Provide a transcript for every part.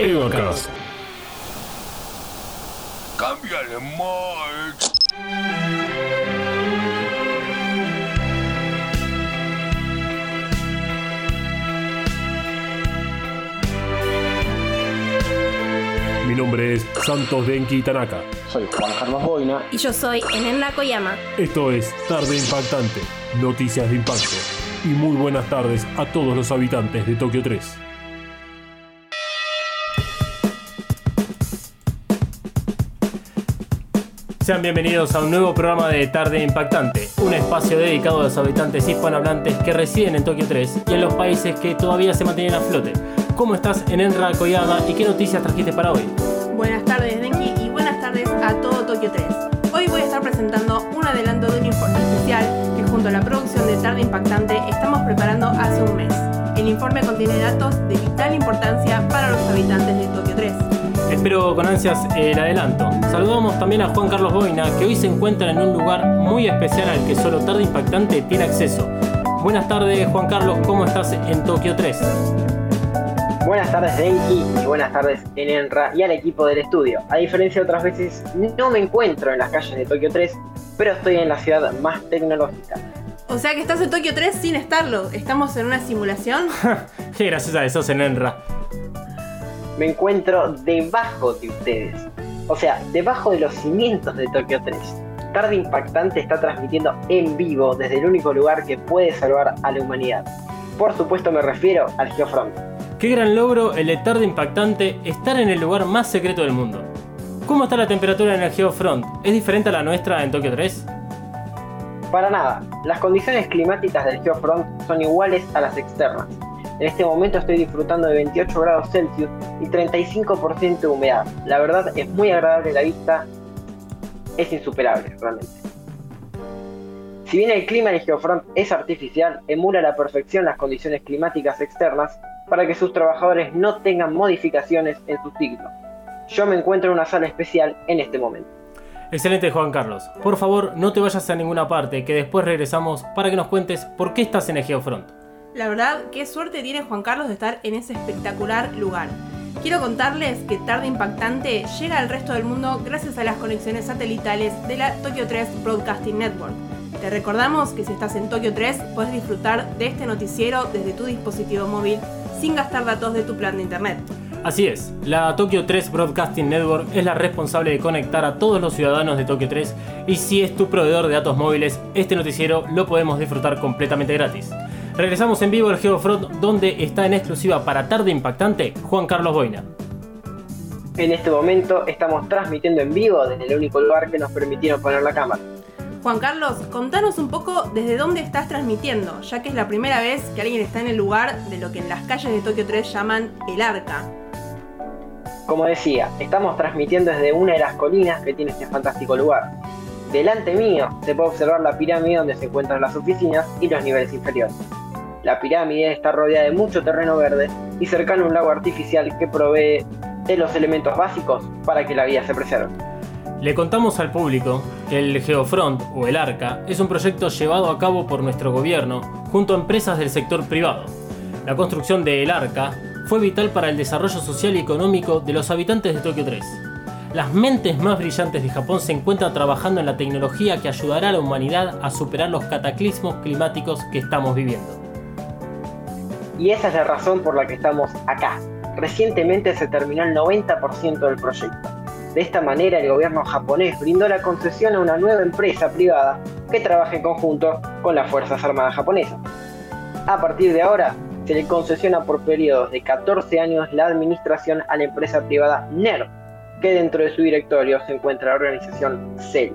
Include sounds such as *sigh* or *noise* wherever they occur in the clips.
Evacast. Cámbiale, Mike. Mi nombre es Santos Denki Tanaka. Soy Juan Carlos Boina. Y yo soy Enenna Koyama. Esto es Tarde Impactante, Noticias de Impacto. Y muy buenas tardes a todos los habitantes de Tokio 3. Sean bienvenidos a un nuevo programa de Tarde Impactante, un espacio dedicado a los habitantes hispanohablantes que residen en Tokio 3 y en los países que todavía se mantienen a flote. ¿Cómo estás, Enenra Koyama, y qué noticias trajiste para hoy? Buenas tardes, Denki, y buenas tardes a todo Tokio 3. Hoy voy a estar presentando un adelanto de un informe especial que junto a la producción de Tarde Impactante estamos preparando hace un mes. El informe contiene datos de vital importancia para los habitantes de Tokio 3. Espero con ansias el adelanto. Saludamos también a Juan Carlos Boina, que hoy se encuentra en un lugar muy especial al que solo Tarde Impactante tiene acceso. Buenas tardes, Juan Carlos, ¿cómo estás en Tokio 3? Buenas tardes Denki y buenas tardes Enenra y al equipo del estudio. A diferencia de otras veces, no me encuentro en las calles de Tokio 3, pero estoy en la ciudad más tecnológica. O sea que estás en Tokio 3 sin estarlo. ¿Estamos en una simulación? *laughs* Qué graciosa de sos, Enenra. Me encuentro debajo de ustedes, o sea, debajo de los cimientos de Tokio 3. Tarde Impactante está transmitiendo en vivo desde el único lugar que puede salvar a la humanidad. Por supuesto me refiero al Geofront. Qué gran logro el de Impactante estar en el lugar más secreto del mundo. ¿Cómo está la temperatura en el Geofront? ¿Es diferente a la nuestra en Tokio 3? Para nada, las condiciones climáticas del Geofront son iguales a las externas. En este momento estoy disfrutando de 28 grados Celsius y 35% de humedad. La verdad es muy agradable la vista, es insuperable realmente. Si bien el clima en el Geofront es artificial, emula a la perfección las condiciones climáticas externas para que sus trabajadores no tengan modificaciones en su ciclo. Yo me encuentro en una sala especial en este momento. Excelente Juan Carlos. Por favor, no te vayas a ninguna parte, que después regresamos para que nos cuentes por qué estás en Geofront. La verdad, qué suerte tiene Juan Carlos de estar en ese espectacular lugar. Quiero contarles que Tarde Impactante llega al resto del mundo gracias a las conexiones satelitales de la Tokyo 3 Broadcasting Network. Te recordamos que si estás en Tokio 3 puedes disfrutar de este noticiero desde tu dispositivo móvil sin gastar datos de tu plan de internet. Así es, la Tokyo 3 Broadcasting Network es la responsable de conectar a todos los ciudadanos de Tokio 3 y si es tu proveedor de datos móviles, este noticiero lo podemos disfrutar completamente gratis. Regresamos en vivo al Geofront donde está en exclusiva para Tarde Impactante Juan Carlos Boina. En este momento estamos transmitiendo en vivo desde el único lugar que nos permitieron poner la cámara. Juan Carlos, contanos un poco desde dónde estás transmitiendo, ya que es la primera vez que alguien está en el lugar de lo que en las calles de Tokio 3 llaman el arca. Como decía, estamos transmitiendo desde una de las colinas que tiene este fantástico lugar. Delante mío se puede observar la pirámide donde se encuentran las oficinas y los niveles inferiores. La pirámide está rodeada de mucho terreno verde y cercano a un lago artificial que provee de los elementos básicos para que la vida se preserve. Le contamos al público que el Geofront o el ARCA es un proyecto llevado a cabo por nuestro gobierno junto a empresas del sector privado. La construcción del ARCA fue vital para el desarrollo social y económico de los habitantes de Tokio 3. Las mentes más brillantes de Japón se encuentran trabajando en la tecnología que ayudará a la humanidad a superar los cataclismos climáticos que estamos viviendo. Y esa es la razón por la que estamos acá. Recientemente se terminó el 90% del proyecto. De esta manera el gobierno japonés brindó la concesión a una nueva empresa privada que trabaja en conjunto con las Fuerzas Armadas japonesas. A partir de ahora, se le concesiona por periodos de 14 años la administración a la empresa privada NER, que dentro de su directorio se encuentra la organización CEL.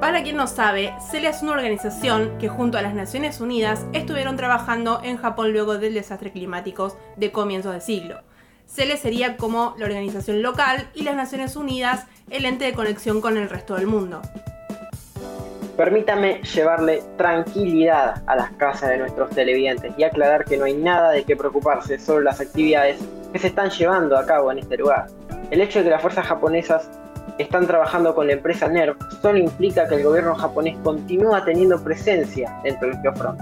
Para quien no sabe, CEL es una organización que junto a las Naciones Unidas estuvieron trabajando en Japón luego del desastre climático de comienzos de siglo. CELE sería como la organización local y las Naciones Unidas el ente de conexión con el resto del mundo. Permítame llevarle tranquilidad a las casas de nuestros televidentes y aclarar que no hay nada de qué preocuparse sobre las actividades que se están llevando a cabo en este lugar. El hecho de que las fuerzas japonesas están trabajando con la empresa NERV solo implica que el gobierno japonés continúa teniendo presencia dentro del Geofront.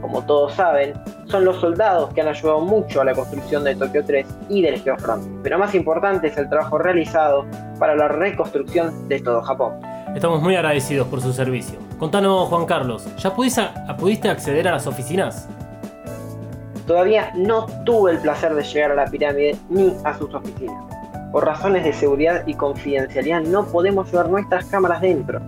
Como todos saben, son los soldados que han ayudado mucho a la construcción de Tokio 3 y del Geofront, pero más importante es el trabajo realizado para la reconstrucción de todo Japón. Estamos muy agradecidos por su servicio. Contanos, Juan Carlos, ¿ya pudiste, pudiste acceder a las oficinas? Todavía no tuve el placer de llegar a la pirámide ni a sus oficinas. Por razones de seguridad y confidencialidad no podemos llevar nuestras cámaras dentro.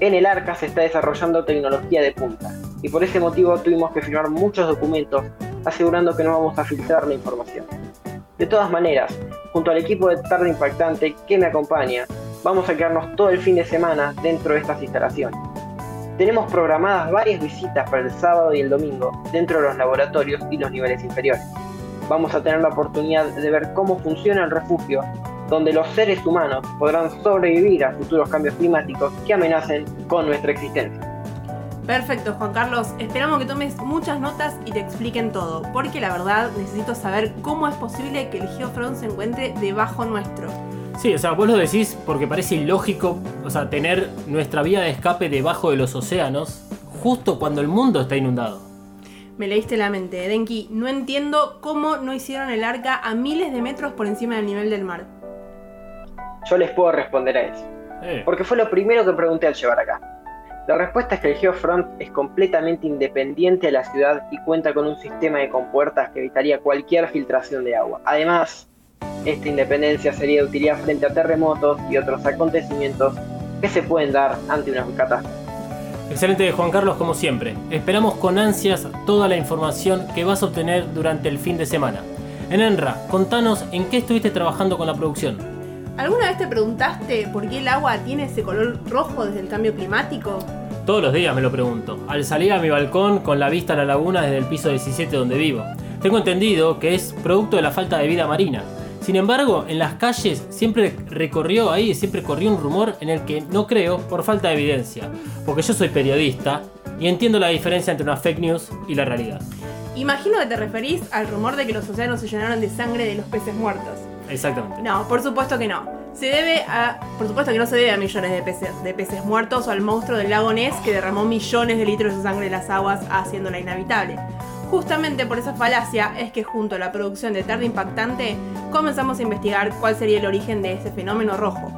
En el arca se está desarrollando tecnología de punta y por ese motivo tuvimos que firmar muchos documentos asegurando que no vamos a filtrar la información. De todas maneras, junto al equipo de Tarde Impactante que me acompaña, vamos a quedarnos todo el fin de semana dentro de estas instalaciones. Tenemos programadas varias visitas para el sábado y el domingo dentro de los laboratorios y los niveles inferiores. Vamos a tener la oportunidad de ver cómo funciona el refugio, donde los seres humanos podrán sobrevivir a futuros cambios climáticos que amenacen con nuestra existencia. Perfecto, Juan Carlos. Esperamos que tomes muchas notas y te expliquen todo, porque la verdad necesito saber cómo es posible que el Geofront se encuentre debajo nuestro. Sí, o sea, vos lo decís porque parece ilógico, o sea, tener nuestra vía de escape debajo de los océanos justo cuando el mundo está inundado. Me leíste la mente, Denki. No entiendo cómo no hicieron el arca a miles de metros por encima del nivel del mar. Yo les puedo responder a eso. Eh, Porque fue lo primero que pregunté al llevar acá. La respuesta es que el Geofront es completamente independiente de la ciudad y cuenta con un sistema de compuertas que evitaría cualquier filtración de agua. Además, esta independencia sería de utilidad frente a terremotos y otros acontecimientos que se pueden dar ante una catástrofe. Excelente, Juan Carlos, como siempre. Esperamos con ansias toda la información que vas a obtener durante el fin de semana. En Enra, contanos en qué estuviste trabajando con la producción. ¿Alguna vez te preguntaste por qué el agua tiene ese color rojo desde el cambio climático? Todos los días me lo pregunto, al salir a mi balcón con la vista a la laguna desde el piso 17 donde vivo. Tengo entendido que es producto de la falta de vida marina. Sin embargo, en las calles siempre recorrió ahí, siempre corrió un rumor en el que no creo por falta de evidencia, porque yo soy periodista y entiendo la diferencia entre una fake news y la realidad. Imagino que te referís al rumor de que los océanos se llenaron de sangre de los peces muertos. Exactamente. No, por supuesto que no. Se debe a. Por supuesto que no se debe a millones de peces, de peces muertos o al monstruo del lago Ness que derramó millones de litros de sangre en las aguas, haciéndola inhabitable. Justamente por esa falacia es que junto a la producción de Tarde Impactante comenzamos a investigar cuál sería el origen de ese fenómeno rojo.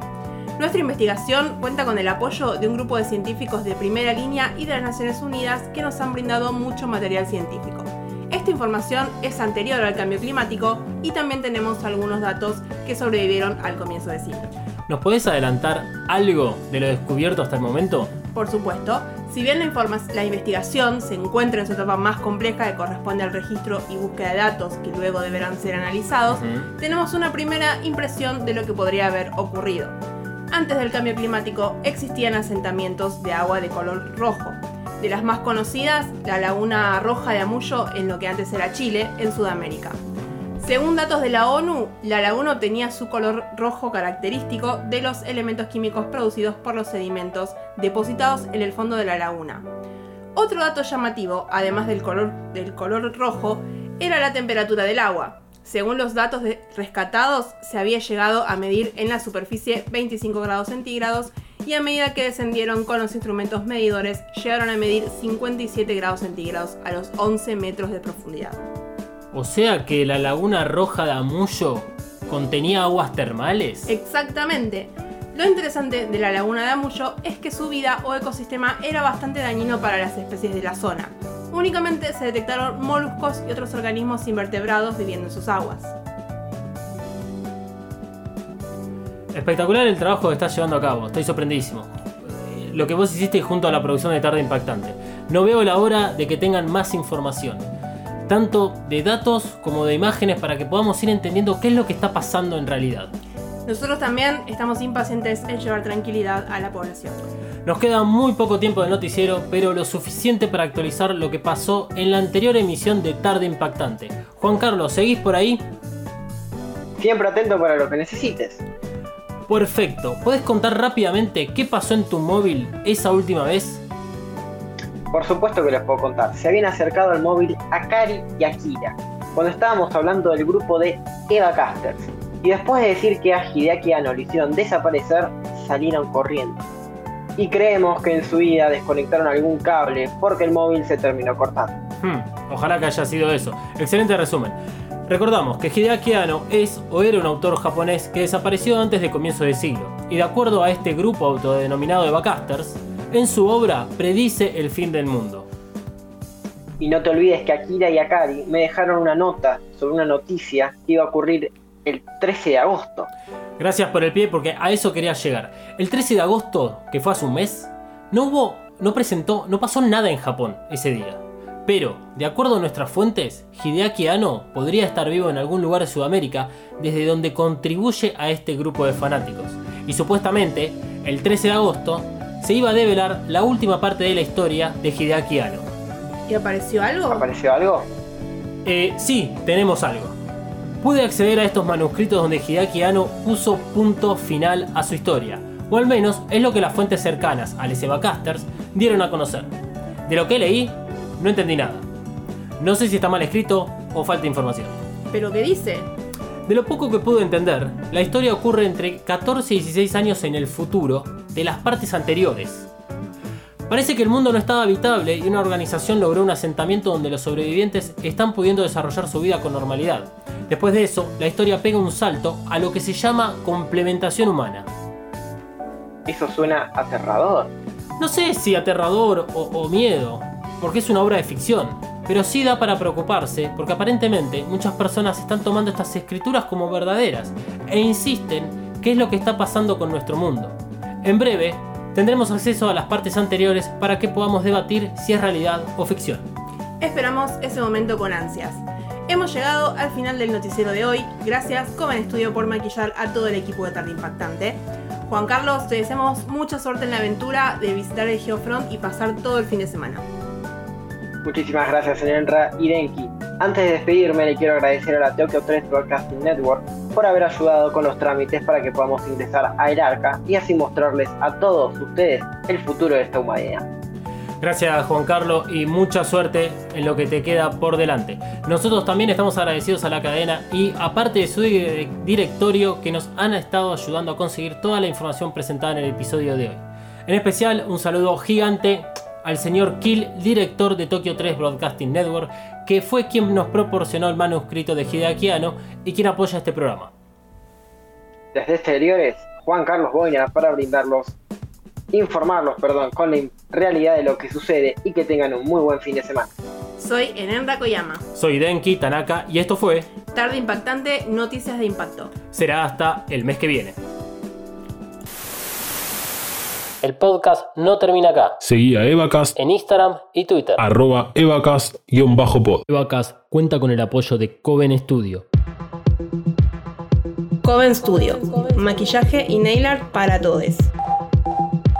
Nuestra investigación cuenta con el apoyo de un grupo de científicos de primera línea y de las Naciones Unidas que nos han brindado mucho material científico. Esta información es anterior al cambio climático y también tenemos algunos datos que sobrevivieron al comienzo del siglo. ¿Nos podés adelantar algo de lo descubierto hasta el momento? Por supuesto, si bien la, la investigación se encuentra en su etapa más compleja que corresponde al registro y búsqueda de datos que luego deberán ser analizados, tenemos una primera impresión de lo que podría haber ocurrido. Antes del cambio climático existían asentamientos de agua de color rojo. De las más conocidas, la laguna roja de Amullo en lo que antes era Chile, en Sudamérica. Según datos de la ONU, la laguna obtenía su color rojo característico de los elementos químicos producidos por los sedimentos depositados en el fondo de la laguna. Otro dato llamativo, además del color, del color rojo, era la temperatura del agua. Según los datos rescatados, se había llegado a medir en la superficie 25 grados centígrados y a medida que descendieron con los instrumentos medidores, llegaron a medir 57 grados centígrados a los 11 metros de profundidad. O sea que la laguna roja de Amullo contenía aguas termales. Exactamente. Lo interesante de la laguna de Amullo es que su vida o ecosistema era bastante dañino para las especies de la zona. Únicamente se detectaron moluscos y otros organismos invertebrados viviendo en sus aguas. Espectacular el trabajo que estás llevando a cabo, estoy sorprendidísimo. Lo que vos hiciste junto a la producción de Tarde Impactante. No veo la hora de que tengan más información, tanto de datos como de imágenes para que podamos ir entendiendo qué es lo que está pasando en realidad. Nosotros también estamos impacientes en llevar tranquilidad a la población. Nos queda muy poco tiempo del noticiero, pero lo suficiente para actualizar lo que pasó en la anterior emisión de Tarde Impactante. Juan Carlos, ¿seguís por ahí? Siempre atento para lo que necesites. Perfecto. ¿Puedes contar rápidamente qué pasó en tu móvil esa última vez? Por supuesto que les puedo contar. Se habían acercado al móvil Akari y Akira, cuando estábamos hablando del grupo de Eva Casters. Y después de decir que a Hideaki Anno lo hicieron desaparecer, salieron corriendo. Y creemos que en su vida desconectaron algún cable porque el móvil se terminó cortando. Hmm, ojalá que haya sido eso. Excelente resumen. Recordamos que Hideaki Anno es o era un autor japonés que desapareció antes de comienzo de siglo, y de acuerdo a este grupo autodenominado de Bacasters, en su obra predice el fin del mundo. Y no te olvides que Akira y Akari me dejaron una nota sobre una noticia que iba a ocurrir el 13 de agosto. Gracias por el pie porque a eso quería llegar. El 13 de agosto, que fue hace un mes, no hubo, no presentó, no pasó nada en Japón ese día. Pero, de acuerdo a nuestras fuentes, Hideaki Anno podría estar vivo en algún lugar de Sudamérica desde donde contribuye a este grupo de fanáticos. Y supuestamente, el 13 de agosto, se iba a develar la última parte de la historia de Hideaki Anno. ¿Y apareció algo? ¿Apareció algo? Eh, sí, tenemos algo. Pude acceder a estos manuscritos donde Hideaki Anno puso punto final a su historia, o al menos es lo que las fuentes cercanas a Les Casters dieron a conocer. De lo que leí, no entendí nada. No sé si está mal escrito o falta información. ¿Pero qué dice? De lo poco que pude entender, la historia ocurre entre 14 y 16 años en el futuro de las partes anteriores. Parece que el mundo no estaba habitable y una organización logró un asentamiento donde los sobrevivientes están pudiendo desarrollar su vida con normalidad. Después de eso, la historia pega un salto a lo que se llama complementación humana. Eso suena aterrador. No sé si aterrador o, o miedo, porque es una obra de ficción, pero sí da para preocuparse porque aparentemente muchas personas están tomando estas escrituras como verdaderas e insisten qué es lo que está pasando con nuestro mundo. En breve, tendremos acceso a las partes anteriores para que podamos debatir si es realidad o ficción. Esperamos ese momento con ansias. Hemos llegado al final del noticiero de hoy. Gracias, Comen Estudio, por maquillar a todo el equipo de Tarde Impactante. Juan Carlos, te deseamos mucha suerte en la aventura de visitar el Geofront y pasar todo el fin de semana. Muchísimas gracias, Enra y Denki. Antes de despedirme, le quiero agradecer a la Tokyo 3 Broadcasting Network por haber ayudado con los trámites para que podamos ingresar a Arca y así mostrarles a todos ustedes el futuro de esta humanidad. Gracias Juan Carlos y mucha suerte en lo que te queda por delante. Nosotros también estamos agradecidos a la cadena y aparte de su directorio que nos han estado ayudando a conseguir toda la información presentada en el episodio de hoy. En especial un saludo gigante al señor Kill, director de Tokyo 3 Broadcasting Network, que fue quien nos proporcionó el manuscrito de Hideaki Anno y quien apoya este programa. Desde exteriores, Juan Carlos Boina para brindarlos, informarlos, perdón, con la realidad de lo que sucede y que tengan un muy buen fin de semana. Soy Enenda Koyama. Soy Denki Tanaka y esto fue Tarde Impactante, Noticias de Impacto. Será hasta el mes que viene. El podcast no termina acá. Seguí a Evacast En Instagram y Twitter. arroba evacast-pod. Evacast cuenta con el apoyo de Coven Studio. Coven Studio. Maquillaje y nail art para todos.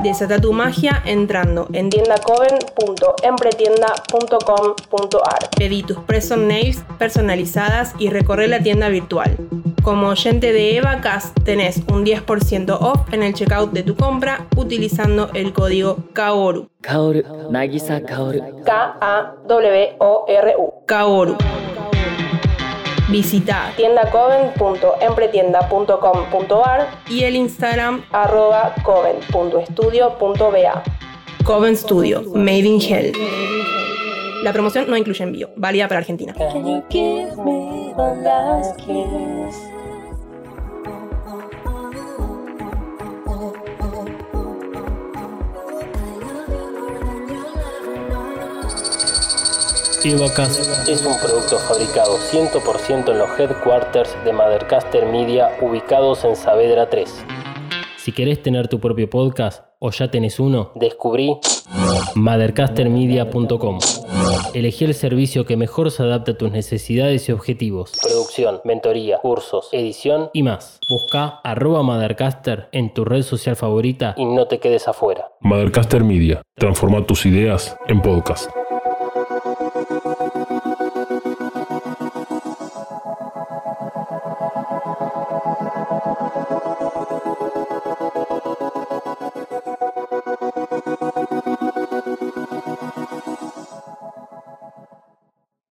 Desata tu magia entrando en tiendacoven.empretienda.com.ar. Pedí tus press nails personalizadas y recorre la tienda virtual. Como oyente de EvaCast tenés un 10% off en el checkout de tu compra utilizando el código KAORU. Kaoru, Nagisa Kaoru. K-A-W-O-R-U. KAORU. Visita tiendacoven.empretienda.com.ar y el Instagram arroba coven.estudio.ba. Coven Studio, Made in Hell. La promoción no incluye envío, válida para Argentina. Evacast es un producto fabricado 100% en los headquarters de Mothercaster Media ubicados en Saavedra 3. Si querés tener tu propio podcast o ya tenés uno, descubrí mothercastermedia.com. Elegí el servicio que mejor se adapta a tus necesidades y objetivos. Producción, mentoría, cursos, edición y más. Busca arroba Mothercaster en tu red social favorita y no te quedes afuera. Mothercaster Media. Transforma tus ideas en podcast.